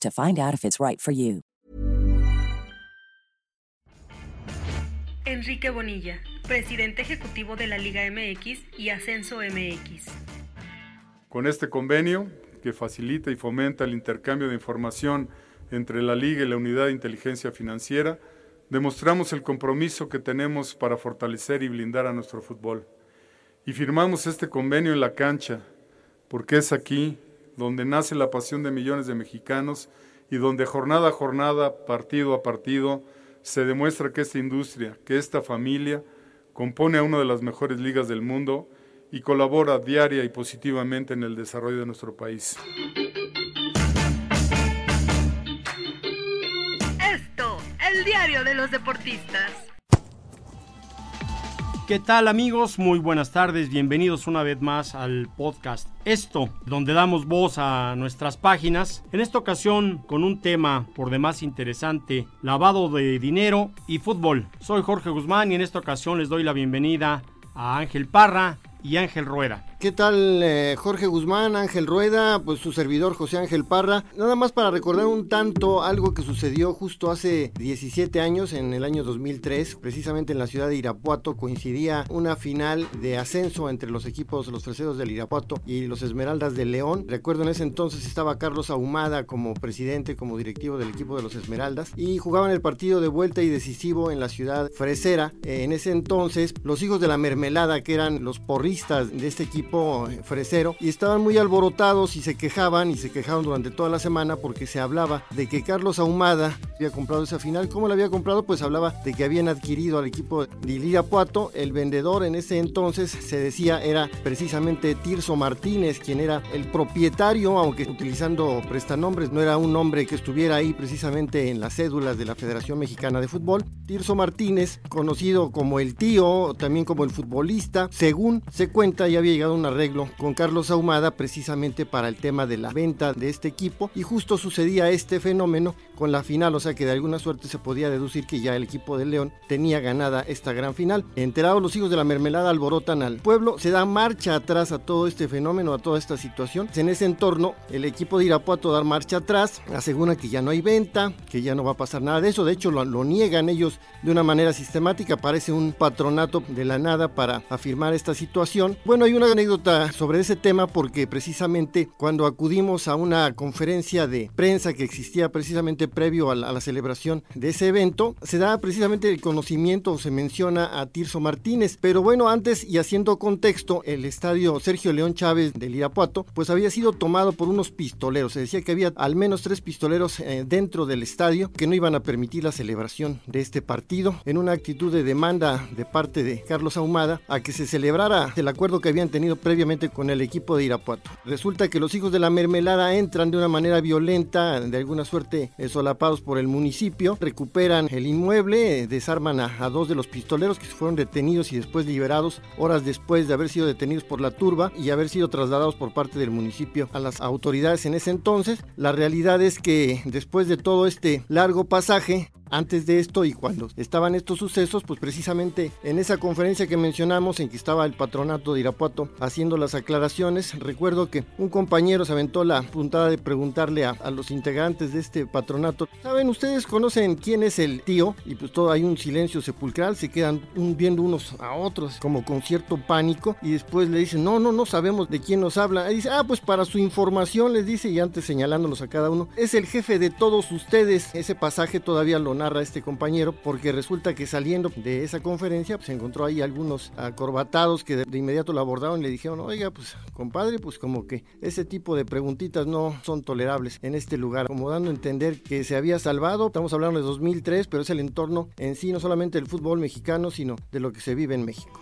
to find out if it's right for you. Enrique Bonilla, presidente ejecutivo de la Liga MX y Ascenso MX. Con este convenio, que facilita y fomenta el intercambio de información entre la Liga y la Unidad de Inteligencia Financiera, demostramos el compromiso que tenemos para fortalecer y blindar a nuestro fútbol. Y firmamos este convenio en la cancha, porque es aquí donde nace la pasión de millones de mexicanos y donde jornada a jornada, partido a partido, se demuestra que esta industria, que esta familia, compone a una de las mejores ligas del mundo y colabora diaria y positivamente en el desarrollo de nuestro país. Esto, el diario de los deportistas. ¿Qué tal amigos? Muy buenas tardes, bienvenidos una vez más al podcast Esto, donde damos voz a nuestras páginas, en esta ocasión con un tema por demás interesante, lavado de dinero y fútbol. Soy Jorge Guzmán y en esta ocasión les doy la bienvenida a Ángel Parra y Ángel Rueda. ¿Qué tal eh, Jorge Guzmán, Ángel Rueda, pues su servidor José Ángel Parra? Nada más para recordar un tanto algo que sucedió justo hace 17 años, en el año 2003, precisamente en la ciudad de Irapuato, coincidía una final de ascenso entre los equipos, los freseros del Irapuato y los Esmeraldas de León. Recuerdo en ese entonces estaba Carlos Ahumada como presidente, como directivo del equipo de los Esmeraldas y jugaban el partido de vuelta y decisivo en la ciudad fresera. Eh, en ese entonces, los hijos de la mermelada, que eran los porristas de este equipo, fresero y estaban muy alborotados y se quejaban y se quejaron durante toda la semana porque se hablaba de que Carlos Ahumada había comprado esa final. ¿Cómo la había comprado? Pues hablaba de que habían adquirido al equipo de Irapuato. El vendedor en ese entonces se decía era precisamente Tirso Martínez, quien era el propietario, aunque utilizando prestanombres, no era un nombre que estuviera ahí precisamente en las cédulas de la Federación Mexicana de Fútbol. Tirso Martínez, conocido como el tío, también como el futbolista, según se cuenta, ya había llegado un arreglo con Carlos Ahumada precisamente para el tema de la venta de este equipo y justo sucedía este fenómeno con la final, o sea que de alguna suerte se podía deducir que ya el equipo de León tenía ganada esta gran final. Enterados los hijos de la mermelada alborotan al pueblo, se da marcha atrás a todo este fenómeno, a toda esta situación. En ese entorno, el equipo de Irapuato da marcha atrás, asegura que ya no hay venta, que ya no va a pasar nada de eso, de hecho lo, lo niegan ellos de una manera sistemática, parece un patronato de la nada para afirmar esta situación. Bueno, hay una anécdota sobre ese tema porque precisamente cuando acudimos a una conferencia de prensa que existía precisamente previo a la, celebración de ese evento, se da precisamente el conocimiento o se menciona a Tirso Martínez. Pero bueno, antes y haciendo contexto, el estadio Sergio León Chávez del Irapuato, pues había sido tomado por unos pistoleros. Se decía que había al menos tres pistoleros eh, dentro del estadio que no iban a permitir la celebración de este partido en una actitud de demanda de parte de Carlos Ahumada a que se celebrara el acuerdo que habían tenido previamente con el equipo de Irapuato. Resulta que los hijos de la mermelada entran de una manera violenta, de alguna suerte eh, solapados por el municipio, recuperan el inmueble, eh, desarman a, dos de los pistoleros que fueron detenidos y después liberados horas después de haber sido detenidos por la turba y haber sido trasladados por parte del municipio a las autoridades en ese entonces. La realidad es que después de todo este largo pasaje, Antes de esto y cuando estaban estos sucesos, pues precisamente en esa conferencia que mencionamos, en que estaba el patronato de Irapuato haciendo las aclaraciones, recuerdo que un compañero se aventó la puntada de preguntarle a, los integrantes de este patronato, ¿saben ustedes conocen quién es el tío? Y pues todo hay un silencio sepulcral, se quedan viendo unos a otros como con cierto pánico y después le dicen, no, no, no sabemos de quién nos habla. Y dice, ah, pues para su información les dice y antes señalándolos a cada uno, es el jefe de todos ustedes. Ese pasaje todavía lo narra este compañero porque resulta que saliendo de esa conferencia pues, se encontró ahí algunos acorbatados que de, de inmediato lo abordaron y le dijeron, oiga, pues compadre, pues como que ese tipo de preguntitas no son tolerables en este lugar, como dando a entender que se había salvado, estamos hablando de 2003, pero es el entorno en sí, no solamente del fútbol mexicano, sino de lo que se vive en México.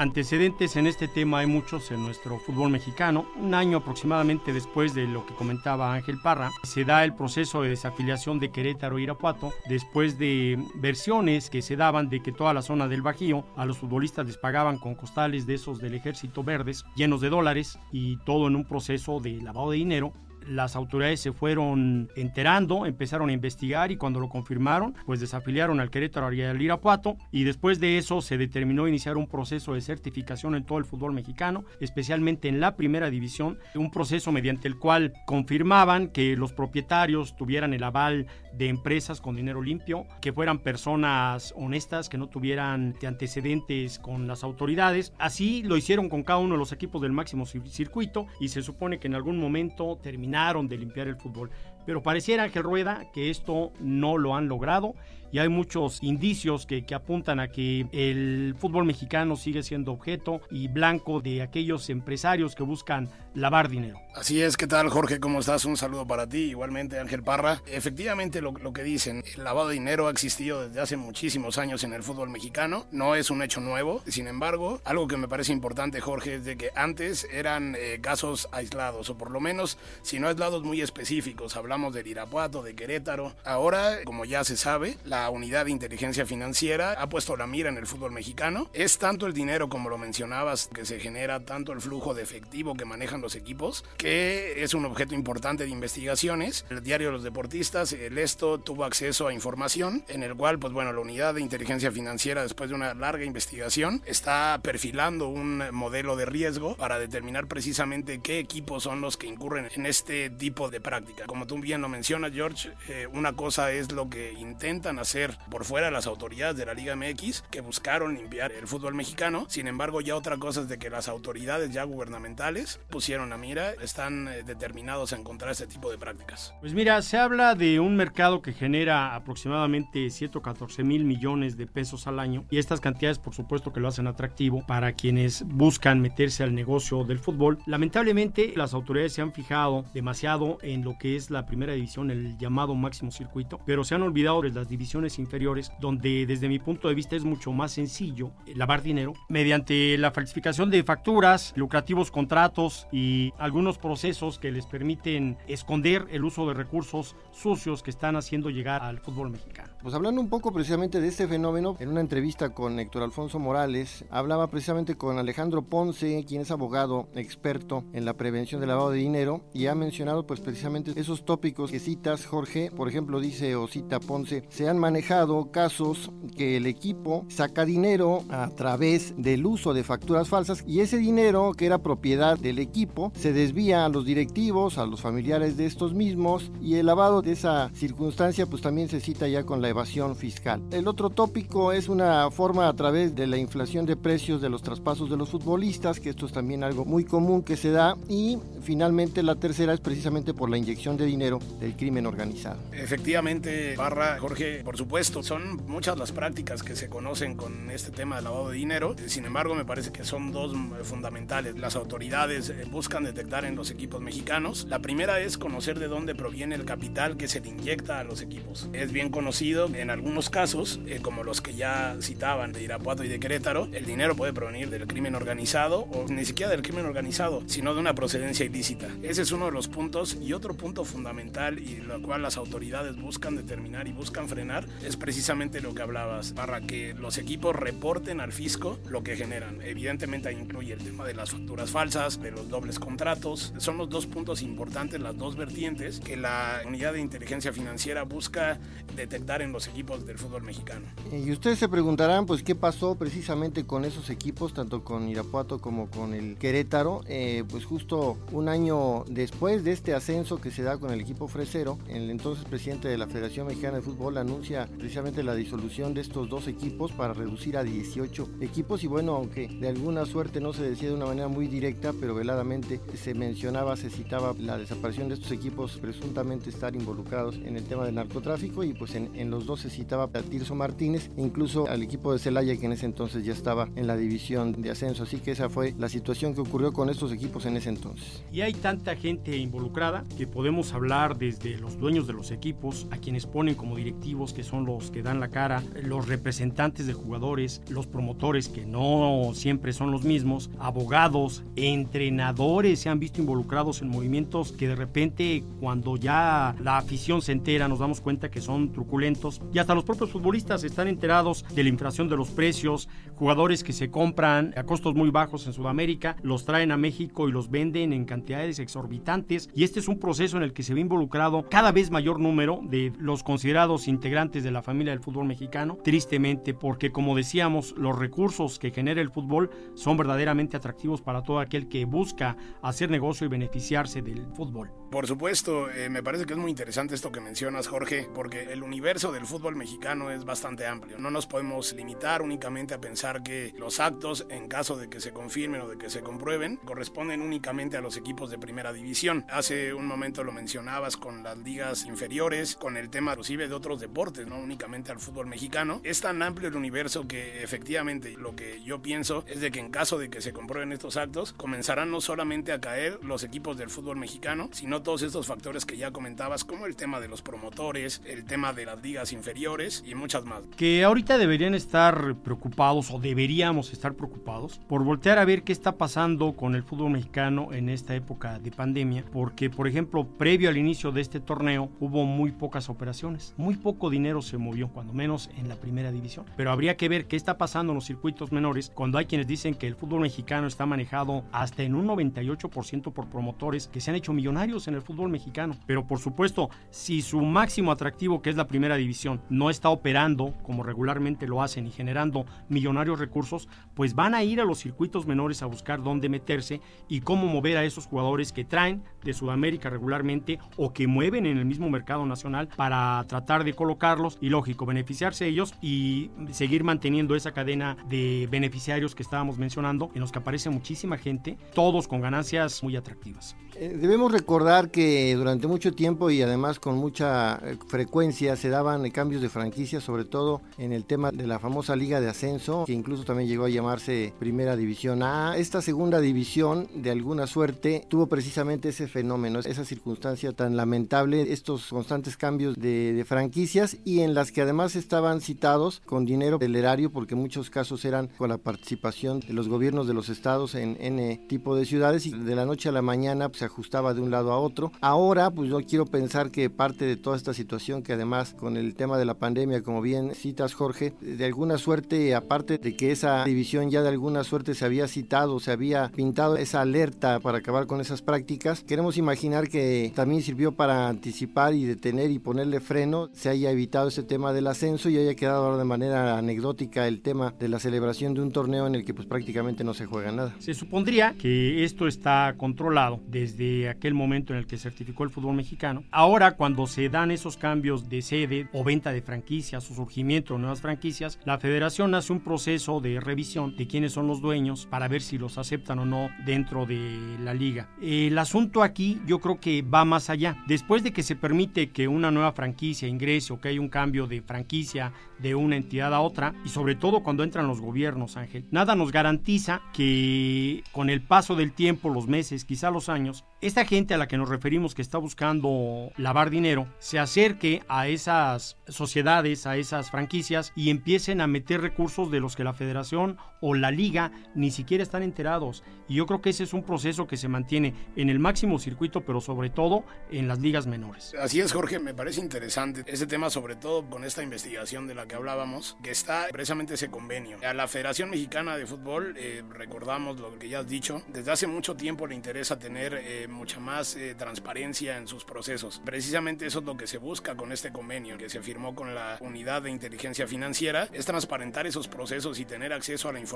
Antecedentes en este tema hay muchos en nuestro fútbol mexicano. Un año aproximadamente después de lo que comentaba Ángel Parra, se da el proceso de desafiliación de Querétaro e Irapuato, después de versiones que se daban de que toda la zona del Bajío a los futbolistas les pagaban con costales de esos del ejército verdes llenos de dólares y todo en un proceso de lavado de dinero las autoridades se fueron enterando, empezaron a investigar y cuando lo confirmaron, pues desafiliaron al Querétaro y al Irapuato y después de eso se determinó iniciar un proceso de certificación en todo el fútbol mexicano, especialmente en la primera división, un proceso mediante el cual confirmaban que los propietarios tuvieran el aval de empresas con dinero limpio, que fueran personas honestas, que no tuvieran antecedentes con las autoridades. Así lo hicieron con cada uno de los equipos del máximo circuito y se supone que en algún momento terminaron de limpiar el fútbol. Pero pareciera, Ángel Rueda, que esto no lo han logrado y hay muchos indicios que, apuntan a que el fútbol mexicano sigue siendo objeto y blanco de aquellos empresarios que buscan lavar dinero. Así es, ¿qué tal Jorge? ¿Cómo estás? Un saludo para ti, igualmente Ángel Parra. Efectivamente lo, lo, que dicen, el lavado de dinero ha existido desde hace muchísimos años en el fútbol mexicano, no es un hecho nuevo, sin embargo, algo que me parece importante Jorge es de que antes eran eh, casos aislados, o por lo menos, si no aislados muy específicos, hablamos del Irapuato, de Querétaro, ahora, como ya se sabe, la unidad de inteligencia financiera ha puesto la mira en el fútbol mexicano, es tanto el dinero como lo mencionabas que se genera, tanto el flujo de efectivo que manejan los equipos, que es un objeto importante de investigaciones. El diario de los deportistas, el esto, tuvo acceso a información en el cual, pues bueno, la unidad de inteligencia financiera, después de una larga investigación, está perfilando un modelo de riesgo para determinar precisamente qué equipos son los que incurren en este tipo de práctica. Como tú bien lo mencionas, George, eh, una cosa es lo que intentan hacer por fuera las autoridades de la Liga MX, que buscaron limpiar el fútbol mexicano. Sin embargo, ya otra cosa es de que las autoridades ya gubernamentales pusieron la mira, están eh, determinados a encontrar este tipo de prácticas. Pues mira, se habla de un mercado que genera aproximadamente 114 mil millones de pesos al año y estas cantidades por supuesto que lo hacen atractivo para quienes buscan meterse al negocio del fútbol. Lamentablemente las autoridades se han fijado demasiado en lo que es la primera división, el llamado máximo circuito, pero se han olvidado de las divisiones inferiores donde desde mi punto de vista es mucho más sencillo lavar dinero mediante la falsificación de facturas, lucrativos contratos y algunos procesos que les permiten esconder el uso de recursos sucios que están haciendo llegar al fútbol mexicano. Pues hablando un poco precisamente de este fenómeno, en una entrevista con Héctor Alfonso Morales, hablaba precisamente con Alejandro Ponce, quien es abogado experto en la prevención del lavado de dinero, y ha mencionado pues precisamente esos tópicos que citas, Jorge, por ejemplo dice o cita Ponce, se han manejado casos que el equipo saca dinero a través del uso de facturas falsas y ese dinero que era propiedad del equipo se desvía a los directivos, a los familiares de estos mismos y el lavado de esa circunstancia pues también se cita ya con la evasión fiscal. El otro tópico es una forma a través de la inflación de precios de los traspasos de los futbolistas, que esto es también algo muy común que se da y finalmente la tercera es precisamente por la inyección de dinero del crimen organizado. Efectivamente, Barra, Jorge, por supuesto, son muchas las prácticas que se conocen con este tema de lavado de dinero. Sin embargo, me parece que son dos fundamentales. Las autoridades buscan detectar en los equipos mexicanos. La primera es conocer de dónde proviene el capital que se le inyecta a los equipos. Es bien conocido en algunos casos, eh, como los que ya citaban de Irapuato y de Querétaro, el dinero puede provenir del crimen organizado o ni siquiera del crimen organizado, sino de una procedencia ilícita. Ese es uno de los puntos y otro punto fundamental y lo cual las autoridades buscan determinar y buscan frenar es precisamente lo que hablabas, para que los equipos reporten al fisco lo que generan. Evidentemente ahí incluye el tema de las facturas falsas, de los dobles contratos. Son los dos puntos importantes, las dos vertientes que la unidad de inteligencia financiera busca detectar en los equipos del fútbol mexicano. Y ustedes se preguntarán, pues, ¿qué pasó precisamente con esos equipos, tanto con Irapuato como con el Querétaro? Eh, pues justo un año después de este ascenso que se da con el equipo fresero, el entonces presidente de la Federación Mexicana de Fútbol anuncia precisamente la disolución de estos dos equipos para reducir a 18 equipos y bueno, aunque de alguna suerte no se decía de una manera muy directa, pero veladamente se mencionaba, se citaba la desaparición de estos equipos presuntamente estar involucrados en el tema del narcotráfico y pues en, los dos se citaba a Tirso Martínez incluso al equipo de Celaya que en ese entonces ya estaba en la división de ascenso, así que esa fue la situación que ocurrió con estos equipos en ese entonces. Y hay tanta gente involucrada que podemos hablar desde los dueños de los equipos, a quienes ponen como directivos, que son los que dan la cara, los representantes de jugadores, los promotores, que no siempre son los mismos, abogados, entrenadores se han visto involucrados en movimientos que de repente cuando ya la afición se entera nos damos cuenta que son truculentos y hasta los propios futbolistas están enterados de la inflación de los precios, jugadores que se compran a costos muy bajos en Sudamérica, los traen a México y los venden en cantidades exorbitantes. Y este es un proceso en el que se ve involucrado cada vez mayor número de los considerados integrantes de la familia del fútbol mexicano, tristemente porque como decíamos, los recursos que genera el fútbol son verdaderamente atractivos para todo aquel que busca hacer negocio y beneficiarse del fútbol. Por supuesto, eh, me parece que es muy interesante esto que mencionas, Jorge, porque el universo del fútbol mexicano es bastante amplio. No nos podemos limitar únicamente a pensar que los actos, en caso de que se confirmen o de que se comprueben, corresponden únicamente a los equipos de primera división. Hace un momento lo mencionabas con las ligas inferiores, con el tema inclusive de otros deportes, no únicamente al fútbol mexicano. Es tan amplio el universo que efectivamente lo que yo pienso es de que en caso de que se comprueben estos actos, comenzarán no solamente a caer los equipos del fútbol mexicano, sino todos estos factores que ya comentabas, como el tema de los promotores, el tema de las ligas inferiores y muchas más. Que ahorita deberían estar preocupados o deberíamos estar preocupados por voltear a ver qué está pasando con el fútbol mexicano en esta época de pandemia, porque por ejemplo, previo al inicio de este torneo hubo muy pocas operaciones, muy poco dinero se movió, cuando menos en la primera división. Pero habría que ver qué está pasando en los circuitos menores cuando hay quienes dicen que el fútbol mexicano está manejado hasta en un 98% por promotores que se han hecho millonarios en el fútbol mexicano. Pero por supuesto, si su máximo atractivo, que es la primera división, no está operando como regularmente lo hacen y generando millonarios recursos, pues van a ir a los circuitos menores a buscar dónde meterse y cómo mover a esos jugadores que traen de Sudamérica regularmente o que mueven en el mismo mercado nacional para tratar de colocarlos y lógico, beneficiarse ellos y seguir manteniendo esa cadena de beneficiarios que estábamos mencionando en los que aparece muchísima gente, todos con ganancias muy atractivas. Eh, debemos recordar que durante mucho tiempo y además con mucha eh, frecuencia se daban cambios de franquicia, sobre todo en el tema de la famosa Liga de Ascenso, que incluso también llegó a llamarse Primera División A. Esta segunda división, de alguna suerte, tuvo precisamente ese fenómeno, esa circunstancia tan lamentable, estos constantes cambios de, franquicias y en las que además estaban citados con dinero del erario, porque muchos casos eran con la participación de los gobiernos de los estados en N tipo de ciudades y de la noche a la mañana pues, se ajustaba de un lado a otro. Ahora, pues yo quiero pensar que parte de toda esta situación, que además con el tema de la pandemia, como bien citas Jorge, de alguna suerte, aparte de que esa división ya de alguna suerte se había citado, se había pintado esa alerta para acabar con esas prácticas, queremos imaginar que también sirvió para anticipar y detener y ponerle freno, se haya evitado ese tema del ascenso y haya quedado ahora de manera anecdótica el tema de la celebración de un torneo en el que pues prácticamente no se juega nada. Se supondría que esto está controlado desde de aquel momento en el que certificó el fútbol mexicano. Ahora, cuando se dan esos cambios de sede o venta de franquicias o surgimiento de nuevas franquicias, la federación hace un proceso de revisión de quiénes son los dueños para ver si los aceptan o no dentro de la liga. El asunto aquí yo creo que va más allá. Después de que se permite que una nueva franquicia ingrese o que haya un cambio de franquicia de una entidad a otra, y sobre todo cuando entran los gobiernos, Ángel, nada nos garantiza que con el paso del tiempo, los meses, quizá los años, esta gente a la que nos referimos que está buscando lavar dinero se acerque a esas sociedades, a esas franquicias y empiecen a meter recursos de los que la federación o la liga ni siquiera están enterados. Y yo creo que ese es un proceso que se mantiene en el máximo circuito, pero sobre todo en las ligas menores. Así es, Jorge, me parece interesante ese tema, sobre todo con esta investigación de la que hablábamos, que está precisamente ese convenio. A la Federación Mexicana de Fútbol, eh, recordamos lo que ya has dicho, desde hace mucho tiempo le interesa tener... Eh, mucha más eh, transparencia en sus procesos. Precisamente eso es lo que se busca con este convenio, que se firmó con la unidad de inteligencia financiera es transparentar esos procesos y tener acceso a la información.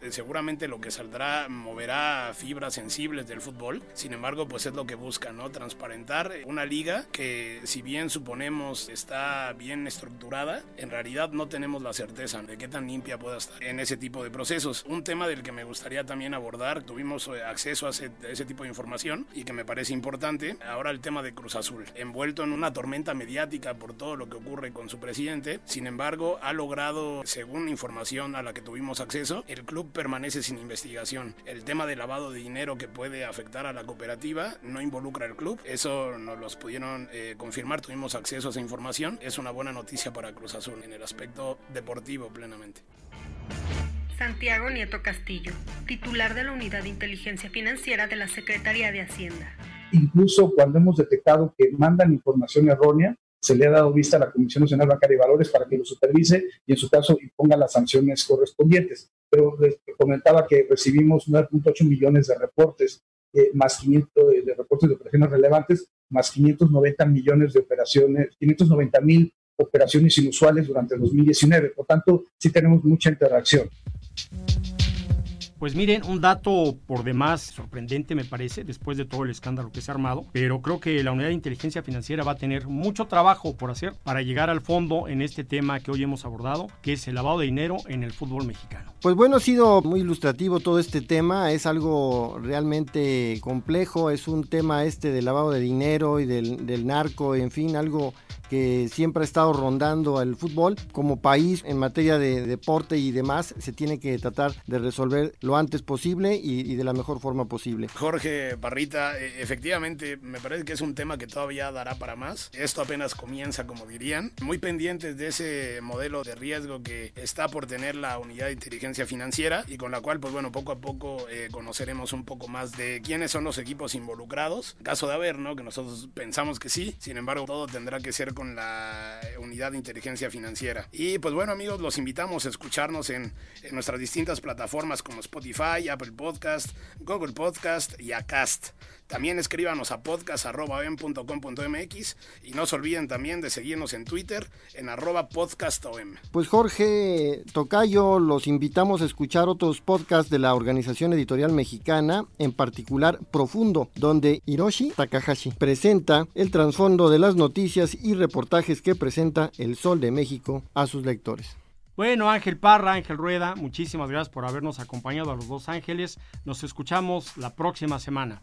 Eh, seguramente lo que saldrá moverá fibras sensibles del fútbol. Sin embargo, pues es lo que busca, ¿no? Transparentar una liga que si bien suponemos está bien estructurada, en realidad no tenemos la certeza de qué tan limpia pueda estar en ese tipo de procesos. Un tema del que me gustaría también abordar, tuvimos eh, acceso a ese, ese tipo de información y que me parece importante, ahora el tema de Cruz Azul, envuelto en una tormenta mediática por todo lo que ocurre con su presidente, sin embargo ha logrado, según información a la que tuvimos acceso, el club permanece sin investigación. El tema de lavado de dinero que puede afectar a la cooperativa no involucra al club, eso nos lo pudieron eh, confirmar, tuvimos acceso a esa información, es una buena noticia para Cruz Azul en el aspecto deportivo plenamente. Santiago Nieto Castillo, titular de la Unidad de Inteligencia Financiera de la Secretaría de Hacienda. Incluso cuando hemos detectado que mandan información errónea, se le ha dado vista a la Comisión Nacional Bancaria y Valores para que lo supervise y en su caso imponga las sanciones correspondientes. Pero les comentaba que recibimos 9.8 millones de reportes, eh, más 500 de, de reportes de operaciones relevantes, más 590 millones de operaciones, 590 mil operaciones inusuales durante el 2019. Por tanto, sí tenemos mucha interacción. Pues miren, un dato por demás sorprendente me parece, después de todo el escándalo que se ha armado, pero creo que la unidad de inteligencia financiera va a tener mucho trabajo por hacer para llegar al fondo en este tema que hoy hemos abordado, que es el lavado de dinero en el fútbol mexicano. Pues bueno, ha sido muy ilustrativo todo este tema, es algo realmente complejo, es un tema este del lavado de dinero y del, del narco, en fin, algo que siempre ha estado rondando al fútbol. Como país, en materia de deporte y demás, se tiene que tratar de resolver lo antes posible y, de la mejor forma posible. Jorge Parrita, e, efectivamente me parece que es un tema que todavía dará para más. Esto apenas comienza, como dirían. Muy pendientes de ese modelo de riesgo que está por tener la unidad de inteligencia financiera y con la cual, pues bueno, poco a poco eh, conoceremos un poco más de quiénes son los equipos involucrados. Caso de haber, ¿no? Que nosotros pensamos que sí. Sin embargo, todo tendrá que ser con la unidad de inteligencia financiera. Y pues bueno amigos, los invitamos a escucharnos en, en nuestras distintas plataformas como Spotify, Apple Podcast, Google Podcast y Acast. También escríbanos a podcast.com.mx y no se olviden también de seguirnos en Twitter en arroba podcastom. Pues Jorge Tocayo, los invitamos a escuchar otros podcasts de la Organización Editorial Mexicana, en particular Profundo, donde Hiroshi Takahashi presenta el trasfondo de las noticias y reportajes que presenta El Sol de México a sus lectores. Bueno, Ángel Parra, Ángel Rueda, muchísimas gracias por habernos acompañado a los dos ángeles. Nos escuchamos la próxima semana.